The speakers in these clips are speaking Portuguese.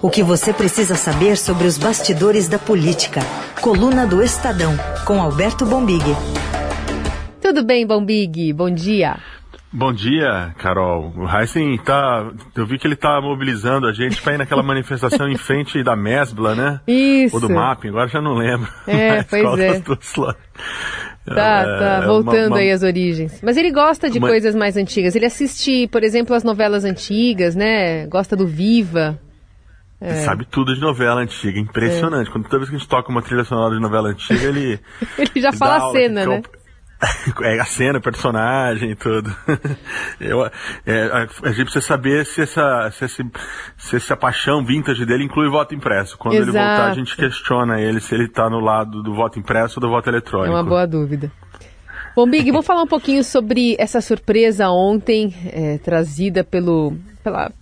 O que você precisa saber sobre os bastidores da política. Coluna do Estadão, com Alberto Bombig. Tudo bem, Bombig? Bom dia. Bom dia, Carol. O Heisen tá. Eu vi que ele tá mobilizando a gente para ir naquela manifestação em frente da Mesbla, né? Isso. Ou do Mapping, agora já não lembro. É, pois é. Tá, tá, é, voltando uma, uma... aí às origens. Mas ele gosta de uma... coisas mais antigas. Ele assiste, por exemplo, as novelas antigas, né? Gosta do Viva. É. Sabe tudo de novela antiga, impressionante. É. Quando toda vez que a gente toca uma trilha sonora de novela antiga, ele. ele já fala a cena, né? É a cena, o personagem e tudo. Eu, é, a, gente precisa saber se essa, se, esse, se essa paixão vintage dele inclui voto impresso. Quando Exato. ele voltar, a gente questiona ele se ele está no lado do voto impresso ou do voto eletrônico. É uma boa dúvida. Bom, Big, vou falar um pouquinho sobre essa surpresa ontem é, trazida pelo, pela,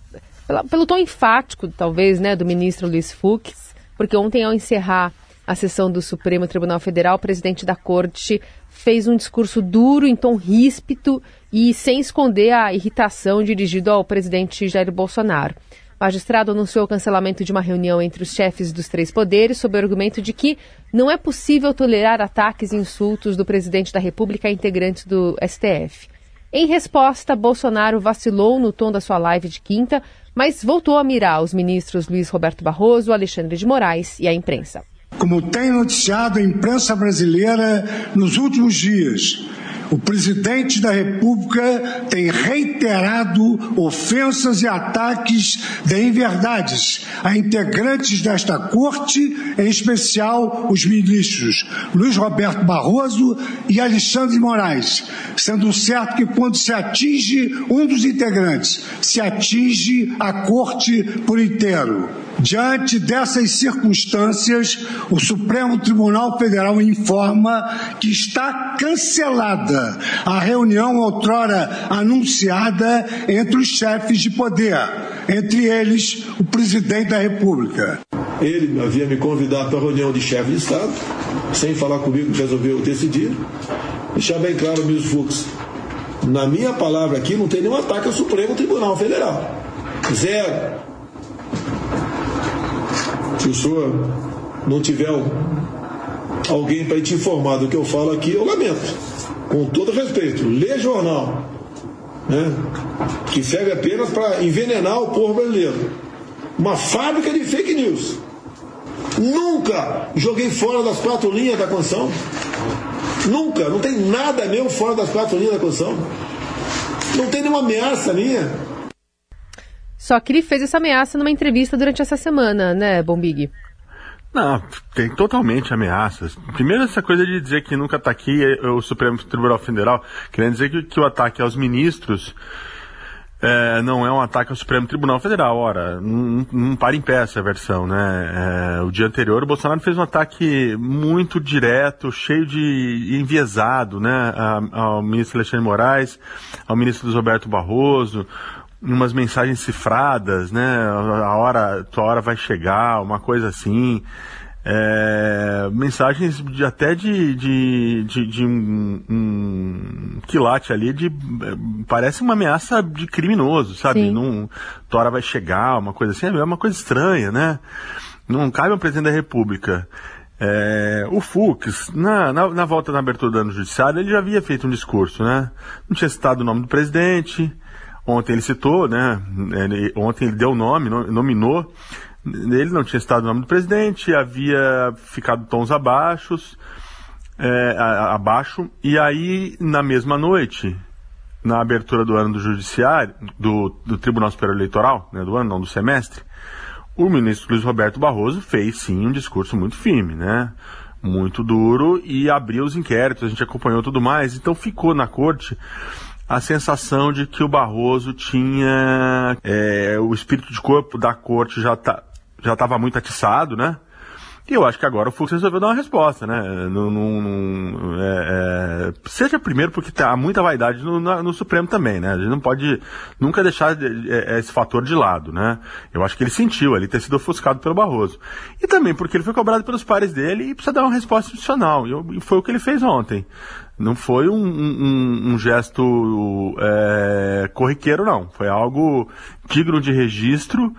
pela, pelo tom enfático, talvez, né, do ministro Luiz Fux, porque ontem, ao encerrar a sessão do Supremo Tribunal Federal, o presidente da corte fez um discurso duro, em tom ríspido e sem esconder a irritação dirigido ao presidente Jair Bolsonaro. O magistrado anunciou o cancelamento de uma reunião entre os chefes dos três poderes sob o argumento de que não é possível tolerar ataques e insultos do presidente da República a integrantes do STF. Em resposta, Bolsonaro vacilou no tom da sua live de quinta, mas voltou a mirar os ministros Luiz Roberto Barroso, Alexandre de Moraes e a imprensa. Como tem noticiado a imprensa brasileira nos últimos dias, o presidente da República tem reiterado ofensas e ataques de inverdades a integrantes desta corte, em especial os ministros Luiz Roberto Barroso e Alexandre Moraes, sendo certo que quando se atinge um dos integrantes, se atinge a corte por inteiro. Diante dessas circunstâncias, o Supremo Tribunal Federal informa que está cancelada a reunião outrora anunciada entre os chefes de poder, entre eles o presidente da República. Ele havia me convidado para a reunião de chefe de Estado, sem falar comigo, resolveu decidir. Deixar bem claro, Mills Fux, na minha palavra aqui não tem nenhum ataque ao Supremo Tribunal Federal. Zero. Se o senhor não tiver alguém para te informar do que eu falo aqui, eu lamento. Com todo respeito, lê jornal, né? que serve apenas para envenenar o povo brasileiro. Uma fábrica de fake news. Nunca joguei fora das quatro linhas da Constituição. Nunca. Não tem nada meu fora das quatro linhas da Constituição. Não tem nenhuma ameaça minha. Só que ele fez essa ameaça numa entrevista durante essa semana, né, Bombig? Não, tem totalmente ameaças. Primeiro, essa coisa de dizer que nunca está aqui é o Supremo Tribunal Federal, querendo dizer que, que o ataque aos ministros é, não é um ataque ao Supremo Tribunal Federal. Ora, não, não para em pé essa versão, né? É, o dia anterior, o Bolsonaro fez um ataque muito direto, cheio de enviesado, né? ao ministro Alexandre Moraes, ao ministro Roberto Barroso, umas mensagens cifradas, né? A hora, tua hora vai chegar, uma coisa assim. É, mensagens de, até de, de, de, de um, um, quilate ali de parece uma ameaça de criminoso, sabe? Num, tua hora vai chegar, uma coisa assim, é uma coisa estranha, né? Não cabe ao presidente da República. É, o Fux, na, na, na, volta da abertura do ano judiciário, ele já havia feito um discurso, né? Não tinha citado o nome do presidente, Ontem ele citou, né? Ontem ele deu o nome, nominou. Ele não tinha citado o nome do presidente, havia ficado tons abaixo, é, abaixo. E aí, na mesma noite, na abertura do ano do Judiciário, do, do Tribunal Superior Eleitoral, né, do ano, não do semestre, o ministro Luiz Roberto Barroso fez sim um discurso muito firme, né? Muito duro e abriu os inquéritos, a gente acompanhou tudo mais, então ficou na corte a sensação de que o Barroso tinha é, o espírito de corpo da corte já tá, já estava muito atiçado, né? E eu acho que agora o Fux resolveu dar uma resposta, né? É, é, seja primeiro porque há muita vaidade no, no, Supremo também, né? A gente não pode nunca deixar é, esse fator de lado, né? Eu acho que ele sentiu ali ter sido ofuscado pelo Barroso. E também porque ele foi cobrado pelos pares dele e precisa dar uma resposta institucional. E foi o que ele fez ontem. Não foi um, um, um gesto é, corriqueiro, não. Foi algo digno de registro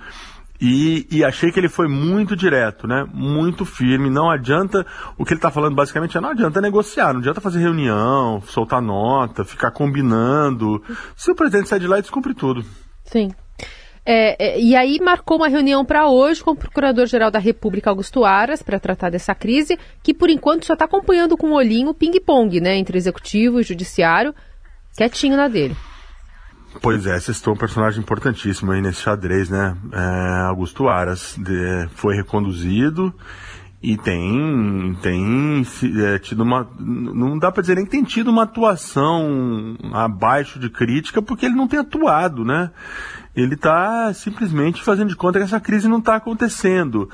E, e, achei que ele foi muito direto, né? Muito firme. Não adianta. O que ele está falando basicamente é não adianta negociar, não adianta fazer reunião, soltar nota, ficar combinando. Se o presidente sai de lá, descumpre tudo. Sim. É, é, e aí marcou uma reunião para hoje com o Procurador-Geral da República, Augusto Aras, para tratar dessa crise, que por enquanto só está acompanhando com o um olhinho o ping-pong, né? Entre executivo e judiciário, quietinho na dele. Pois é, vocês estão um personagem importantíssimo aí nesse xadrez, né? É, Augusto Aras de, foi reconduzido e tem, tem é, tido uma. Não dá para dizer nem que tem tido uma atuação abaixo de crítica, porque ele não tem atuado, né? Ele está simplesmente fazendo de conta que essa crise não está acontecendo.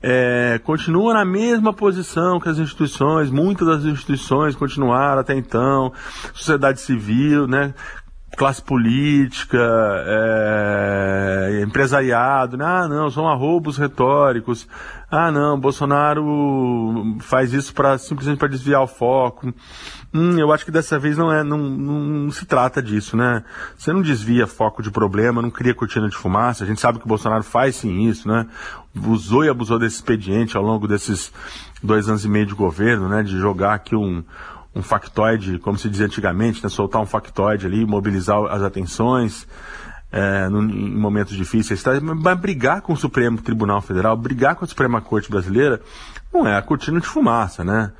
É, continua na mesma posição que as instituições, muitas das instituições continuaram até então, sociedade civil, né? Classe política, é, empresariado, né? ah não, são arroubos retóricos, ah não, Bolsonaro faz isso para simplesmente para desviar o foco. Hum, eu acho que dessa vez não é, não, não, se trata disso, né? Você não desvia foco de problema, não cria cortina de fumaça. A gente sabe que o Bolsonaro faz sim isso, né? Usou e abusou desse expediente ao longo desses dois anos e meio de governo, né? De jogar aqui um um factoide, como se dizia antigamente, né, soltar um factoide ali, mobilizar as atenções é, em momentos difíceis. Tá? Mas brigar com o Supremo Tribunal Federal, brigar com a Suprema Corte Brasileira, não é a cortina de fumaça, né?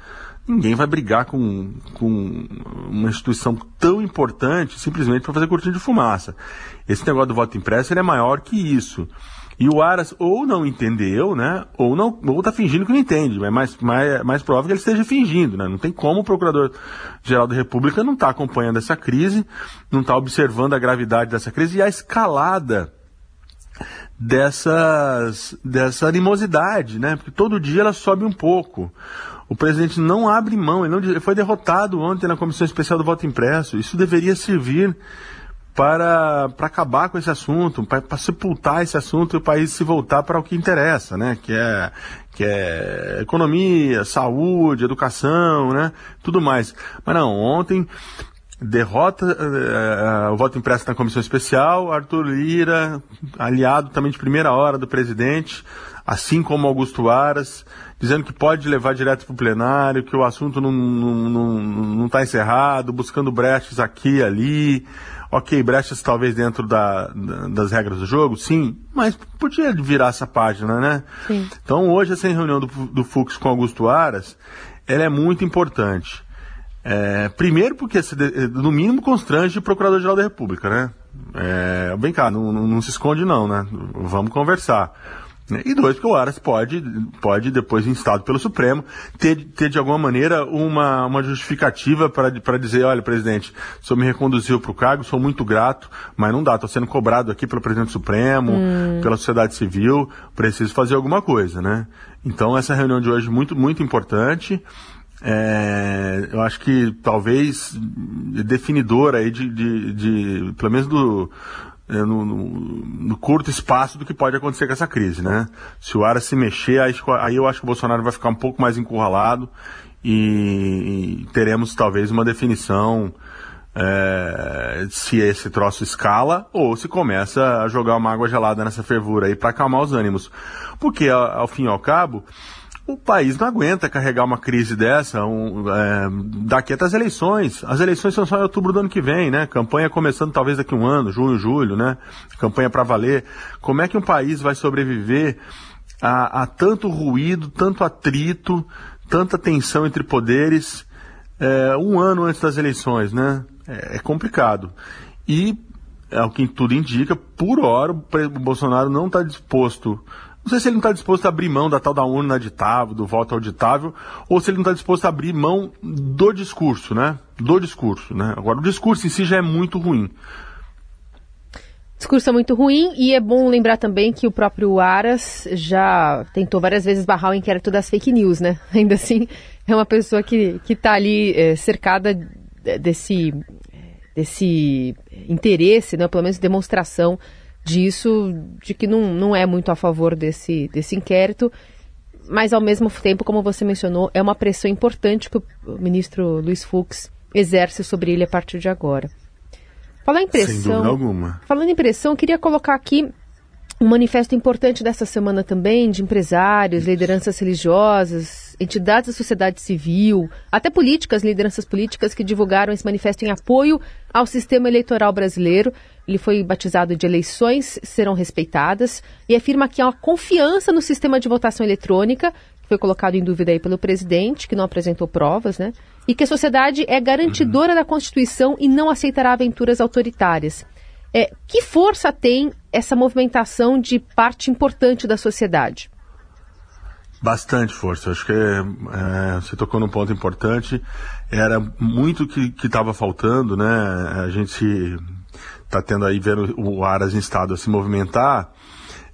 Ninguém vai brigar com, com uma instituição tão importante simplesmente para fazer cortina de fumaça. Esse negócio do voto impresso é maior que isso. E o Aras ou não entendeu, né? Ou não, ou tá fingindo que não entende. É mais, mais, mais provável que ele esteja fingindo, né? Não tem como o Procurador-Geral da República não tá acompanhando essa crise, não está observando a gravidade dessa crise e a escalada dessas, dessa animosidade, né? Porque todo dia ela sobe um pouco. O presidente não abre mão, ele, não, ele foi derrotado ontem na Comissão Especial do Voto Impresso. Isso deveria servir para, para acabar com esse assunto, para, para sepultar esse assunto e o país se voltar para o que interessa, né? Que é, que é economia, saúde, educação, né? Tudo mais. Mas não, ontem derrota uh, o voto impresso na comissão especial, Arthur Lira, aliado também de primeira hora do presidente, assim como Augusto Aras, dizendo que pode levar direto para o plenário, que o assunto não está não, não, não tá encerrado, buscando brechas aqui e ali. Ok, brechas talvez dentro da, da, das regras do jogo, sim, mas podia virar essa página, né? Sim. Então hoje essa reunião do, do Fux com Augusto Aras, ela é muito importante. É, primeiro porque, no mínimo, constrange o Procurador-Geral da República, né? É, bem cá, não, não, não se esconde não, né? Vamos conversar. Né? E dois, porque o Aras pode, pode depois, instado pelo Supremo, ter, ter de alguma maneira uma, uma justificativa para dizer, olha, presidente, o senhor me reconduziu para o cargo, sou muito grato, mas não dá, estou sendo cobrado aqui pelo presidente do Supremo, hum. pela sociedade civil, preciso fazer alguma coisa, né? Então essa reunião de hoje muito, muito importante. É, eu acho que talvez definidora aí de, de, de, pelo menos do, é, no, no, no, curto espaço do que pode acontecer com essa crise, né? Se o Ara se mexer, aí, aí eu acho que o Bolsonaro vai ficar um pouco mais encurralado e, e teremos talvez uma definição é, se esse troço escala ou se começa a jogar uma água gelada nessa fervura aí para acalmar os ânimos. Porque, ao, ao fim e ao cabo, o país não aguenta carregar uma crise dessa um, é, daqui até as eleições. As eleições são só em outubro do ano que vem, né? Campanha começando talvez daqui um ano, junho, julho, né? Campanha para valer. Como é que um país vai sobreviver a, a tanto ruído, tanto atrito, tanta tensão entre poderes é, um ano antes das eleições, né? É, é complicado. E, é o que tudo indica, por hora o Bolsonaro não está disposto não sei se ele não está disposto a abrir mão da tal da urna auditável, do voto auditável, ou se ele não está disposto a abrir mão do discurso, né? Do discurso, né? Agora, o discurso em si já é muito ruim. Discurso é muito ruim e é bom lembrar também que o próprio Aras já tentou várias vezes barrar o inquérito das fake news, né? Ainda assim, é uma pessoa que está ali é, cercada desse, desse interesse, né? pelo menos demonstração disso, de que não, não é muito a favor desse, desse inquérito, mas ao mesmo tempo, como você mencionou, é uma pressão importante que o ministro Luiz Fux exerce sobre ele a partir de agora. Falando em pressão, Sem dúvida alguma. Falando em pressão, queria colocar aqui Um manifesto importante dessa semana também de empresários, lideranças religiosas, entidades da sociedade civil, até políticas, lideranças políticas que divulgaram esse manifesto em apoio ao sistema eleitoral brasileiro. Ele foi batizado de eleições serão respeitadas e afirma que há uma confiança no sistema de votação eletrônica, que foi colocado em dúvida aí pelo presidente, que não apresentou provas, né? E que a sociedade é garantidora uhum. da Constituição e não aceitará aventuras autoritárias. É, que força tem essa movimentação de parte importante da sociedade? Bastante força. Acho que é, você tocou num ponto importante. Era muito que estava faltando, né? A gente está tendo aí vendo o Aras em estado a se movimentar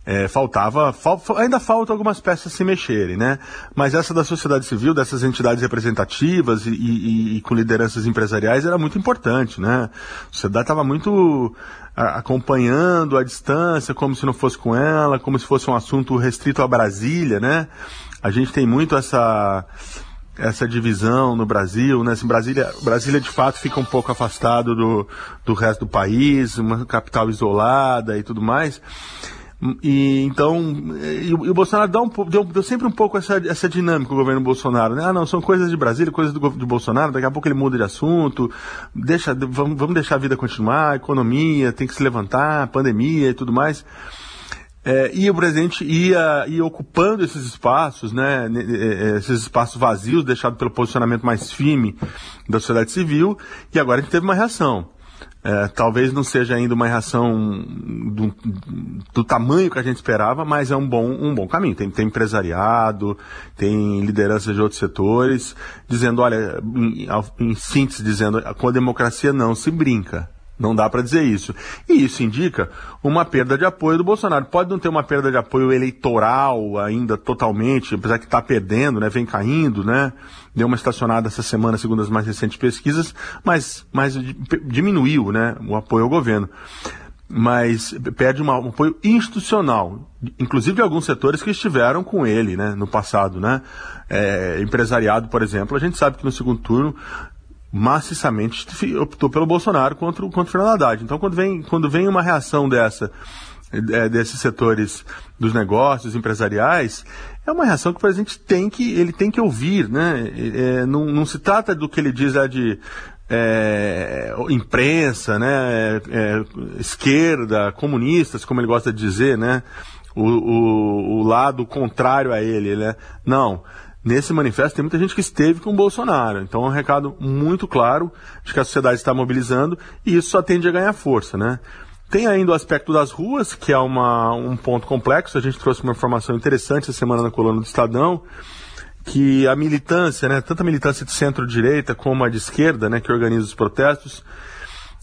é, faltava, fal, ainda falta algumas peças se mexerem, né? Mas essa da sociedade civil, dessas entidades representativas e, e, e com lideranças empresariais era muito importante, né? A sociedade estava muito acompanhando à distância, como se não fosse com ela, como se fosse um assunto restrito a Brasília, né? A gente tem muito essa essa divisão no Brasil, né? Assim, Brasília, Brasília de fato fica um pouco afastado do, do resto do país, uma capital isolada e tudo mais. E então, e, o Bolsonaro dá um, deu, deu, sempre um pouco essa, essa dinâmica o governo Bolsonaro, né? Ah, não, são coisas de Brasília, coisas do, do Bolsonaro, daqui a pouco ele muda de assunto, deixa, vamos, vamos deixar a vida continuar, economia, tem que se levantar, pandemia e tudo mais. É, e o presidente ia, ia ocupando esses espaços, né, é, é, esses espaços vazios deixados pelo posicionamento mais firme da sociedade civil, e agora a gente teve uma reação. É, talvez não seja ainda uma reação do, do, tamanho que a gente esperava, mas é um bom, um bom caminho. Tem, tem empresariado, tem lideranças de outros setores, dizendo, olha, em, em síntese, dizendo, com a democracia não se brinca. Não dá para dizer isso. E isso indica uma perda de apoio do Bolsonaro. Pode não ter uma perda de apoio eleitoral ainda totalmente, apesar que está perdendo, né? Vem caindo, né? Deu uma estacionada essa semana, segundo as mais recentes pesquisas, mas, mas diminuiu, né? O apoio ao governo. Mas perde uma, um apoio institucional, inclusive de alguns setores que estiveram com ele, né? No passado, né? É, empresariado, por exemplo, a gente sabe que no segundo turno maciçamente optou pelo Bolsonaro contra, contra o Fernando Haddad. Então, quando vem, quando vem uma reação dessa, é, desses setores dos negócios empresariais, é uma reação que o presidente tem que, ele tem que ouvir, né? É, não, não se trata do que ele diz é de é, imprensa, né? É, esquerda, comunistas, como ele gosta de dizer, né? O, o, o lado contrário a ele, né? Não nesse manifesto tem muita gente que esteve com o Bolsonaro. Então é um recado muito claro de que a sociedade está mobilizando e isso só tende a ganhar força, né? Tem ainda o aspecto das ruas, que é uma, um ponto complexo. A gente trouxe uma informação interessante essa semana na coluna do Estadão, que a militância, né, tanto a militância de centro-direita como a de esquerda, né, que organiza os protestos,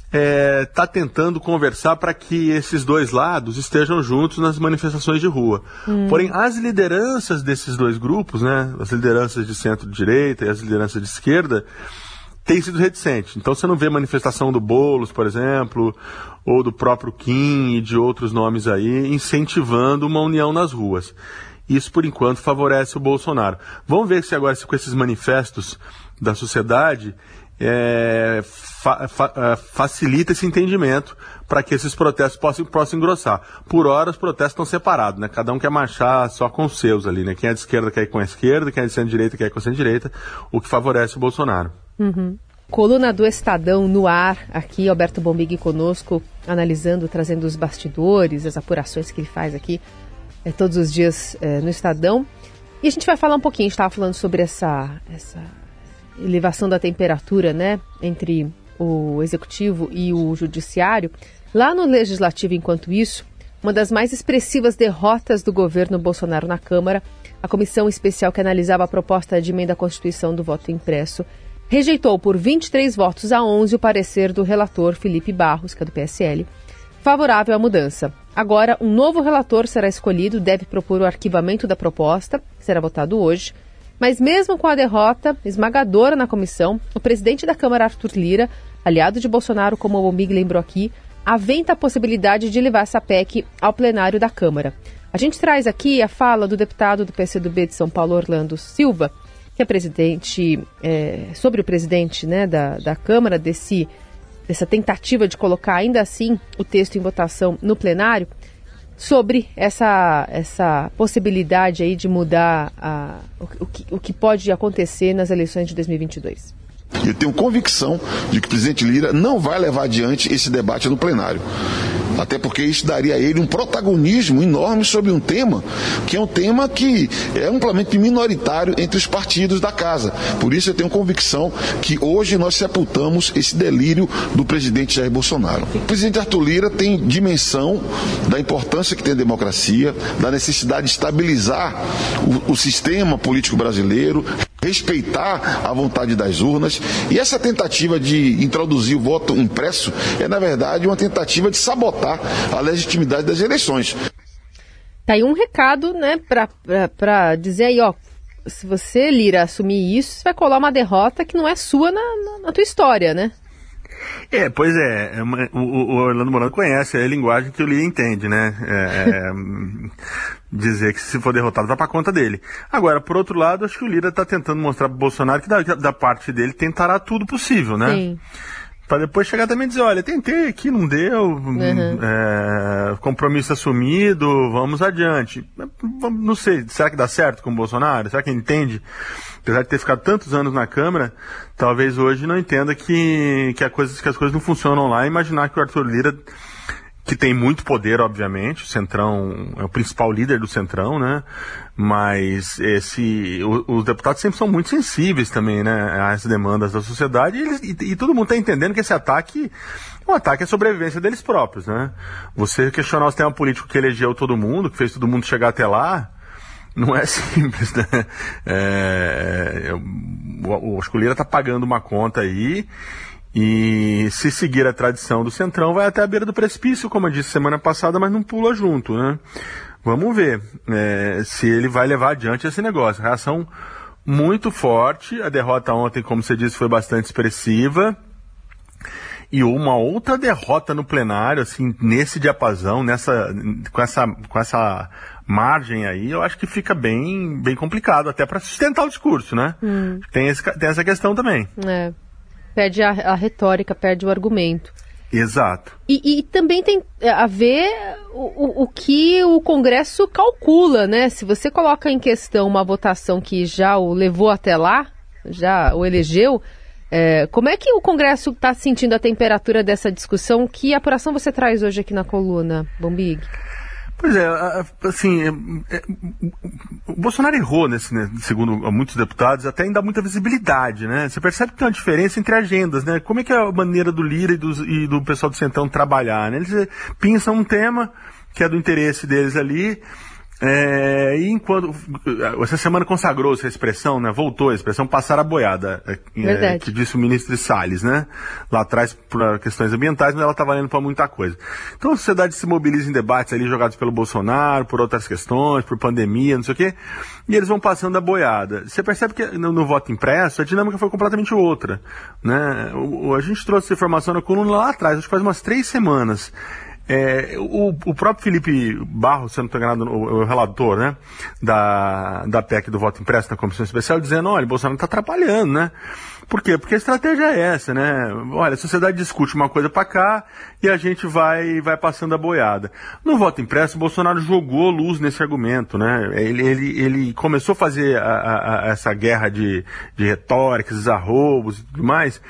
está é, tá tentando conversar para que esses dois lados estejam juntos nas manifestações de rua. Hum. Porém, as lideranças desses dois grupos, né, as lideranças de centro-direita e as lideranças de esquerda, têm sido reticentes. Então você não vê manifestação do Bolos, por exemplo, ou do próprio Kim e de outros nomes aí, incentivando uma união nas ruas. Isso, por enquanto, favorece o Bolsonaro. Vamos ver se agora, se com esses manifestos da sociedade, é, fa, fa, é, facilita esse entendimento para que esses protestos possam, possam engrossar. Por hora, os protestos estão separados, né? Cada um quer marchar só com os seus ali, né? Quem é de esquerda quer ir com a esquerda, quem é de centro-direita quer ir com a centro-direita, o que favorece o Bolsonaro. Uhum. Coluna do Estadão no ar, aqui, Alberto Bombig conosco, analisando, trazendo os bastidores, as apurações que ele faz aqui é, todos os dias é, no Estadão. E a gente vai falar um pouquinho, a gente estava falando sobre essa, essa elevação da temperatura, né, entre o executivo e o judiciário. Lá no legislativo, enquanto isso, uma das mais expressivas derrotas do governo Bolsonaro na Câmara, a comissão especial que analisava a proposta de emenda à Constituição do voto impresso rejeitou por 23 votos a 11 o parecer do relator Felipe Barros, que é do PSL, favorável à mudança. Agora, um novo relator será escolhido, deve propor o arquivamento da proposta, que será votado hoje, mas mesmo com a derrota esmagadora na comissão, o presidente da Câmara, Arthur Lira, aliado de Bolsonaro, como o Bomig lembrou aqui, aventa a possibilidade de levar essa PEC ao plenário da Câmara. A gente traz aqui a fala do deputado do PCdoB de São Paulo, Orlando Silva, que é presidente, é, sobre o presidente né, da, da Câmara, desse, dessa tentativa de colocar ainda assim o texto em votação no plenário. Sobre essa, essa possibilidade aí de mudar a, o, o, que, o que pode acontecer nas eleições de 2022. Eu tenho convicção de que o presidente Lira não vai levar adiante esse debate no plenário. Até porque isso daria a ele um protagonismo enorme sobre um tema que é um tema que é amplamente minoritário entre os partidos da casa. Por isso eu tenho convicção que hoje nós sepultamos esse delírio do presidente Jair Bolsonaro. O presidente Arthur Lira tem dimensão da importância que tem a democracia, da necessidade de estabilizar o, o sistema político brasileiro, respeitar a vontade das urnas. E essa tentativa de introduzir o voto impresso é, na verdade, uma tentativa de sabotar a legitimidade das eleições. Tá aí um recado, né, para dizer aí, ó, se você, Lira, assumir isso, você vai colar uma derrota que não é sua na, na, na tua história, né? É, pois é, é o, o, Orlando Morano conhece a linguagem que o Lira entende, né? É, é, dizer que se for derrotado vai para conta dele. Agora, por outro lado, acho que o Lira está tentando mostrar para Bolsonaro que da, da, parte dele tentará tudo possível, né? Sim. Para depois chegar também e dizer, olha, tentei aqui, não deu, uhum. é, compromisso assumido, vamos adiante. Não sei, será que dá certo com o Bolsonaro? Será que ele entende? Apesar de ter ficado tantos anos na Câmara, talvez hoje não entenda que, que, coisa, que as coisas não funcionam lá e imaginar que o Arthur Lira que tem muito poder, obviamente, o Centrão é o principal líder do Centrão, né? Mas esse, os deputados sempre são muito sensíveis também, né, às demandas da sociedade e, eles, e, e todo mundo está entendendo que esse ataque é um ataque à sobrevivência deles próprios, né? Você questionar o sistema político que elegeu todo mundo, que fez todo mundo chegar até lá, não é simples, né? É, o, o, o está pagando uma conta aí e se seguir a tradição do Centrão, vai até a beira do precipício, como eu disse semana passada, mas não pula junto, né? Vamos ver é, se ele vai levar adiante esse negócio. Reação muito forte. A derrota ontem, como você disse, foi bastante expressiva. E uma outra derrota no plenário, assim, nesse diapasão, nessa, com essa, com essa margem aí, eu acho que fica bem, bem complicado, até para sustentar o discurso, né? Hum. Tem, esse, tem essa questão também. É perde a, a retórica, perde o argumento. Exato. E, e, também tem a ver o, o, que o Congresso calcula, né? Se você coloca em questão uma votação que já o levou até lá, já o elegeu, é, como é que o Congresso está sentindo a temperatura dessa discussão? Que apuração você traz hoje aqui na coluna, Bombig? Pois é, assim, é, é, o Bolsonaro errou nesse, né, segundo muitos deputados, até em dar muita visibilidade, né? Você percebe que tem uma diferença entre agendas, né? Como é que é a maneira do Lira e, e do pessoal do Centrão trabalhar, né? Eles eh, pensam um tema que é do interesse deles ali, é, e enquanto. Essa semana consagrou essa expressão, né? Voltou a expressão passar a boiada, é, é que disse o ministro Salles, né? Lá atrás por questões ambientais, mas ela está valendo para muita coisa. Então a sociedade se mobiliza em debates ali jogados pelo Bolsonaro, por outras questões, por pandemia, não sei o quê, e eles vão passando a boiada. Você percebe que no, no voto impresso a dinâmica foi completamente outra, né? O, a gente trouxe essa informação na coluna lá atrás, acho que faz umas três semanas. É, o, o, próprio Felipe Barros, se não estou enganado, o, o, relator né, da, da PEC do voto impresso na Comissão Especial, dizendo, olha, Bolsonaro está atrapalhando, né? Por quê? Porque a estratégia é essa, né? Olha, a sociedade discute uma coisa para cá e a gente vai, vai passando a boiada. No voto impresso, Bolsonaro jogou luz nesse argumento, né? Ele, ele, ele começou a fazer a, a, a essa guerra de, de retóricas, arrobos e tudo mais.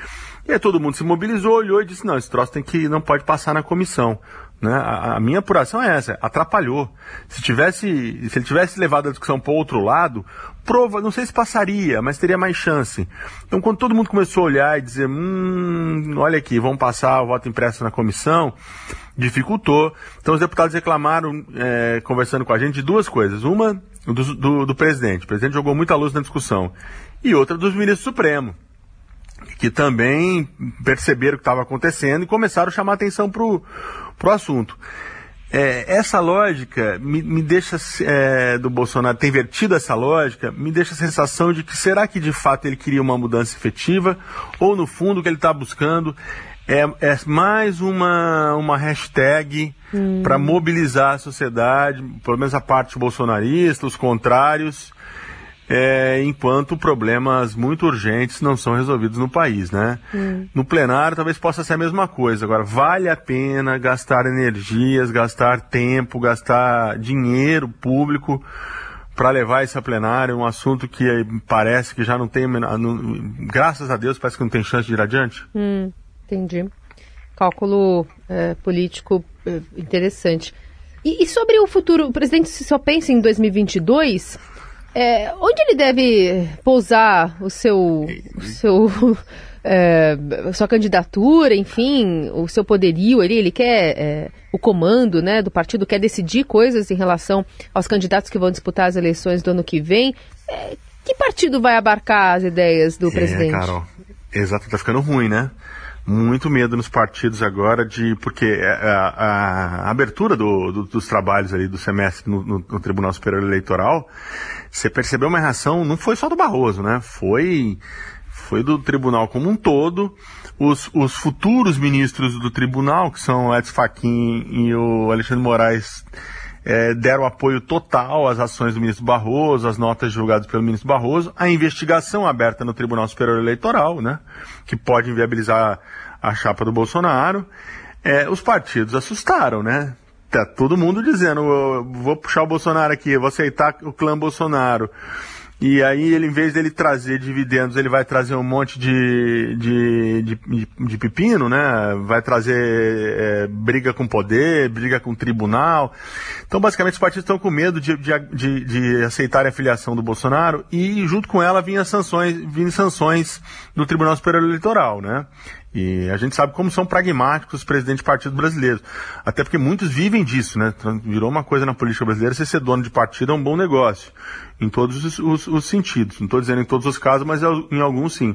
E aí todo mundo se mobilizou, olhou e disse, não, esse troço tem que, não pode passar na comissão. Né? A, a, minha apuração é essa, atrapalhou. Se tivesse, se ele tivesse levado a discussão para outro lado, prova, não sei se passaria, mas teria mais chance. Então, quando todo mundo começou a olhar e dizer, hum, olha aqui, vamos passar o voto impresso na comissão, dificultou. Então, os deputados reclamaram, é, conversando com a gente, de duas coisas. Uma, do, do, do presidente. O presidente jogou muita luz na discussão. E outra, dos ministros Supremo que também perceberam o que estava acontecendo e começaram a chamar atenção para o pro assunto. É, essa lógica me, me deixa, é, do Bolsonaro ter invertido essa lógica, me deixa a sensação de que será que de fato ele queria uma mudança efetiva ou no fundo o que ele está buscando é, é, mais uma, uma hashtag hum. para mobilizar a sociedade, pelo menos a parte bolsonarista, os contrários, é, enquanto problemas muito urgentes não são resolvidos no país, né? Hum. No plenário talvez possa ser a mesma coisa. Agora, vale a pena gastar energias, gastar tempo, gastar dinheiro público para levar isso a plenário, um assunto que parece que já não tem, não, graças a Deus, parece que não tem chance de ir adiante? Hum, entendi. Cálculo é, político é, interessante. E, e, sobre o futuro, o presidente só pensa em 2022? É, onde ele deve pousar o seu, o seu é, sua candidatura, enfim, o seu poderio ali, ele quer é, o comando né, do partido, quer decidir coisas em relação aos candidatos que vão disputar as eleições do ano que vem. É, que partido vai abarcar as ideias do presidente? Carol, exato, tá ficando ruim, né? Muito medo nos partidos agora de porque a, a, a abertura do, do, dos trabalhos ali do semestre no, no, no, Tribunal Superior Eleitoral, você percebeu uma reação, não foi só do Barroso, né? Foi foi do tribunal como um todo. Os, os futuros ministros do tribunal, que são Edson Fachin e o Alexandre Moraes, é, deram apoio total às ações do ministro Barroso, às notas julgadas pelo ministro Barroso, a investigação aberta no Tribunal Superior Eleitoral, né, que pode inviabilizar a chapa do Bolsonaro. É, os partidos assustaram, né? Tá todo mundo dizendo, vou puxar o Bolsonaro aqui, vou aceitar o clã Bolsonaro. E aí ele, em vez dele trazer dividendos, ele vai trazer um monte de, de, de, de pepino, né? Vai trazer é, briga com poder, briga com tribunal. Então, basicamente, os partidos estão com medo de, de, de, de aceitar a filiação do Bolsonaro e, junto com ela, vinham sanções, vinham sanções do Tribunal Superior Eleitoral, né? E a gente sabe como são pragmáticos os presidentes de partidos brasileiros. Até porque muitos vivem disso, né? Virou uma coisa na política brasileira, você ser dono de partido é um bom negócio. Em todos os, os, os sentidos. Não estou dizendo em todos os casos, mas em alguns sim.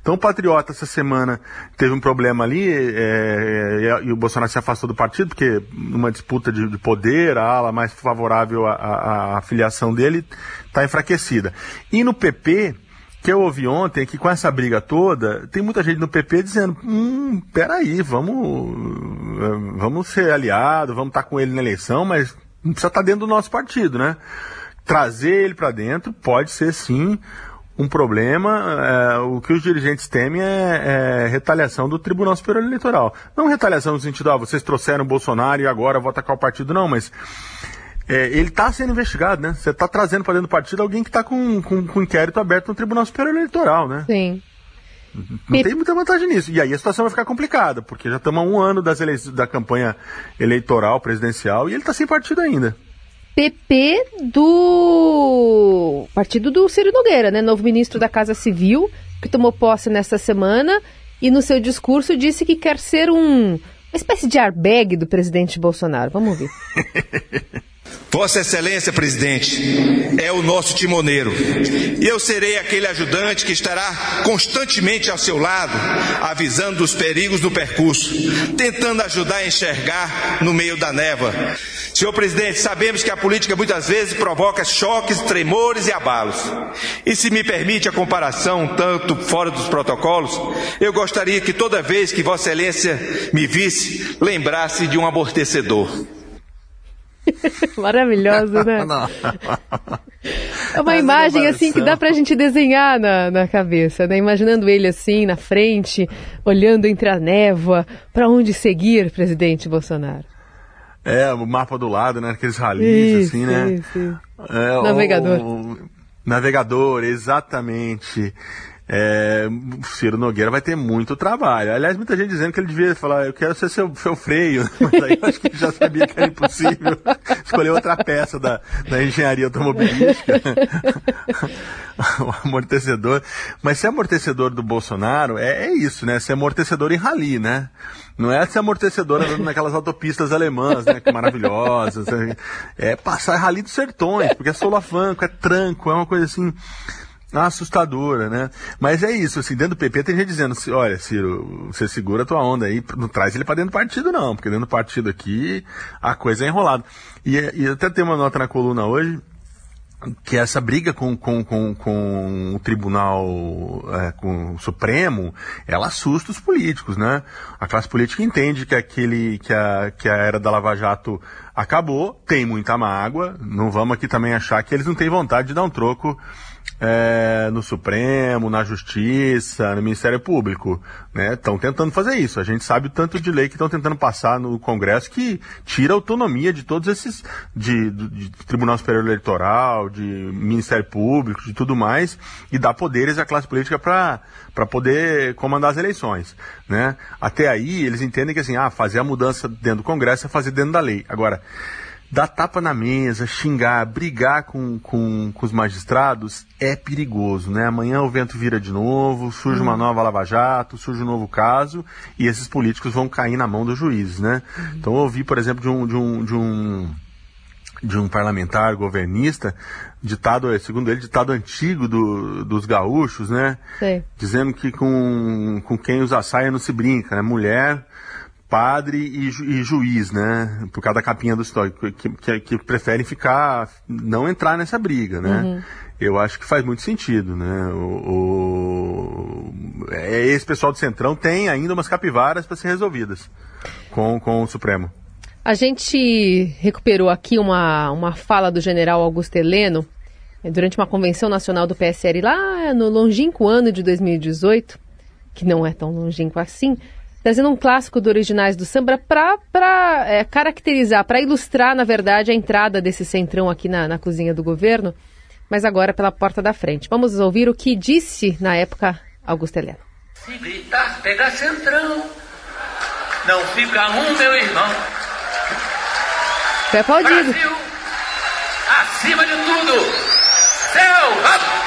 Então o Patriota essa semana teve um problema ali, é, é, e o Bolsonaro se afastou do partido, porque numa disputa de, de poder, a ala mais favorável à, à, à filiação dele está enfraquecida. E no PP, que eu ouvi ontem é que com essa briga toda, tem muita gente no PP dizendo, hum, peraí, vamos, vamos ser aliados, vamos estar tá com ele na eleição, mas não precisa estar dentro do nosso partido, né? Trazer ele para dentro pode ser sim um problema. É, o que os dirigentes temem é, é, retaliação do Tribunal Superior Eleitoral. Não retaliação no sentido, ah, vocês trouxeram o Bolsonaro e agora vou atacar o partido, não, mas é, ele está sendo investigado, né? Você está trazendo para dentro do partido alguém que está com, com, com inquérito aberto no Tribunal Superior Eleitoral, né? Sim. Não tem muita vantagem nisso. E aí a situação vai ficar complicada, porque já estamos há um ano das eleições, da campanha eleitoral, presidencial, e ele está sem partido ainda. PP do partido do Ciro Nogueira, né? Novo ministro da Casa Civil, que tomou posse nesta semana e no seu discurso disse que quer ser um, uma espécie de airbag do presidente Bolsonaro. Vamos ver. Vossa Excelência, presidente, é o nosso timoneiro. E eu serei aquele ajudante que estará constantemente ao seu lado, avisando dos perigos do percurso, tentando ajudar a enxergar no meio da névoa. Senhor presidente, sabemos que a política muitas vezes provoca choques, tremores e abalos. E se me permite a comparação, tanto fora dos protocolos, eu gostaria que toda vez que Vossa Excelência me visse, lembrasse de um amortecedor. Maravilhoso, né? É uma imagem assim que dá pra gente desenhar na, na cabeça, né? Imaginando ele assim na frente, olhando entre a névoa, para onde seguir, presidente Bolsonaro. É, o mapa do lado, né? Aqueles ralis, assim, né? Isso. É, navegador. O, o, navegador, exatamente é, Ciro Nogueira vai ter muito trabalho. Aliás, muita gente dizendo que ele devia falar, eu quero ser seu, seu freio, mas aí eu acho que ele já sabia que era impossível escolher outra peça da, da engenharia automobilística. o amortecedor. Mas ser amortecedor do Bolsonaro é, é isso, né? Ser amortecedor em rally, né? Não é ser amortecedor andando naquelas autopistas alemãs, né? Que maravilhosas. É, é passar rally dos sertões, porque é solafanco, é tranco, é uma coisa assim assustadora, né? Mas é isso, assim, dentro do PP tem gente dizendo, olha, Ciro, você segura a tua onda aí, não traz ele para dentro do partido não, porque dentro do partido aqui a coisa é enrolada. E, e até tem uma nota na coluna hoje, que essa briga com, com, com, com o Tribunal, é, com o Supremo, ela assusta os políticos, né? A classe política entende que aquele, que a, que a era da Lava Jato acabou, tem muita mágoa, não vamos aqui também achar que eles não têm vontade de dar um troco é, no Supremo, na Justiça, no Ministério Público. Estão né? tentando fazer isso. A gente sabe o tanto de lei que estão tentando passar no Congresso que tira a autonomia de todos esses, de, de, Tribunal Superior Eleitoral, de Ministério Público, de tudo mais, e dá poderes à classe política para poder comandar as eleições. Né? Até aí, eles entendem que assim, ah, fazer a mudança dentro do Congresso é fazer dentro da lei. Agora, dar tapa na mesa, xingar, brigar com, com, com, os magistrados é perigoso, né? Amanhã o vento vira de novo, surge uma uhum. nova lava-jato, surge um novo caso e esses políticos vão cair na mão dos juízes, né? Uhum. Então eu ouvi, por exemplo, de um, de um, de um, de um parlamentar governista, ditado, segundo ele, ditado antigo do, dos gaúchos, né? Sim. Dizendo que com, com quem usa saia não se brinca, né? Mulher padre e, ju, e, juiz, né? Por causa da capinha do histórico, que, que, que, preferem ficar, não entrar nessa briga, né? Uhum. Eu acho que faz muito sentido, né? O, o, é, esse pessoal do Centrão tem ainda umas capivaras para ser resolvidas com, com o Supremo. A gente recuperou aqui uma, uma fala do general Augusto Heleno eh, durante uma convenção nacional do PSL lá no longínquo ano de 2018, que não é tão longínquo assim, trazendo um clássico do Originais do Samba para é, caracterizar, para ilustrar, na verdade, a entrada desse centrão aqui na, na cozinha do governo, mas agora pela porta da frente. Vamos ouvir o que disse na época Augusto Heleno. Se gritar, pega centrão, não fica um, meu irmão. Foi aplaudido. Brasil, acima de tudo, céu, vamos!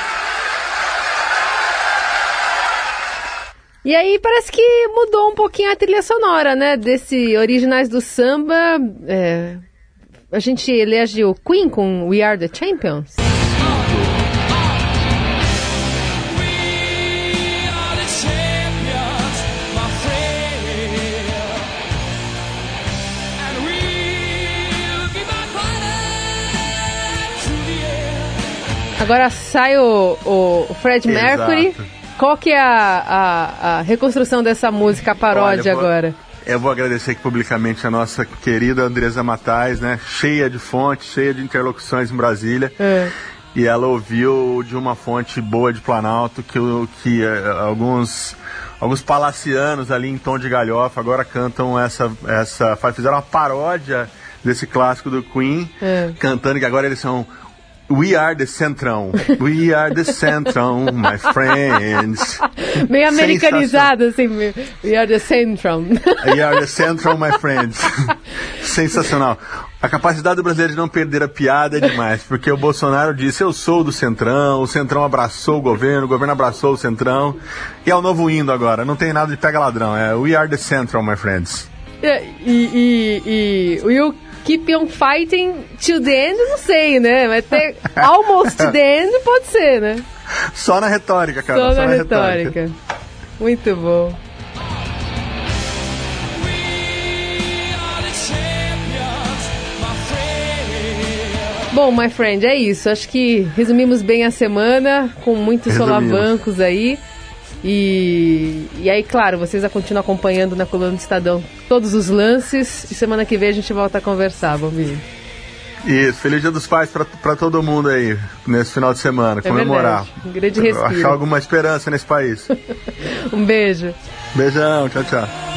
E aí parece que mudou um pouquinho a trilha sonora, né? Desse Originais do Samba. É, a gente elegeu Queen com We Are The Champions. Agora sai o, o Fred Mercury. Exato qual que é a, a, a reconstrução dessa música, a paródia Olha, agora? Eu vou agradecer aqui publicamente a nossa querida Andresa Matais, né? Cheia de fontes, cheia de interlocuções em Brasília. É. E ela ouviu de uma fonte boa de Planalto que, que uh, alguns alguns palacianos ali em tom de galhofa agora cantam essa essa fizeram uma paródia desse clássico do Queen, é. cantando que agora eles são We are the Centrão. We are the Centrão, my friends. Meio americanizado, assim. We are the Centrão. We are the Centrão, my friends. Sensacional. A capacidade do brasileiro de não perder a piada é demais, porque o Bolsonaro disse: Eu sou do Centrão, o Centrão abraçou o governo, o governo abraçou o Centrão. E é o novo indo agora, não tem nada de pega ladrão, é We are the Central, my friends. É, e, e, e o keep on fighting to the end, não sei, né? Mas ter almost to the end pode ser, né? Só na retórica, cara. Só, Só na, na retórica. retórica. Muito bom. Bom, my friend, é isso. Acho que resumimos bem a semana, com muitos resumimos. solavancos aí. E, e aí, claro, vocês a continuam acompanhando na coluna do Estadão todos os lances. E semana que vem a gente volta a conversar, Bombinho. Isso, feliz dia dos pais para todo mundo aí, nesse final de semana, é comemorar. Verdade. Um grande respiro. Achar alguma esperança nesse país. um beijo. Beijão, tchau, tchau.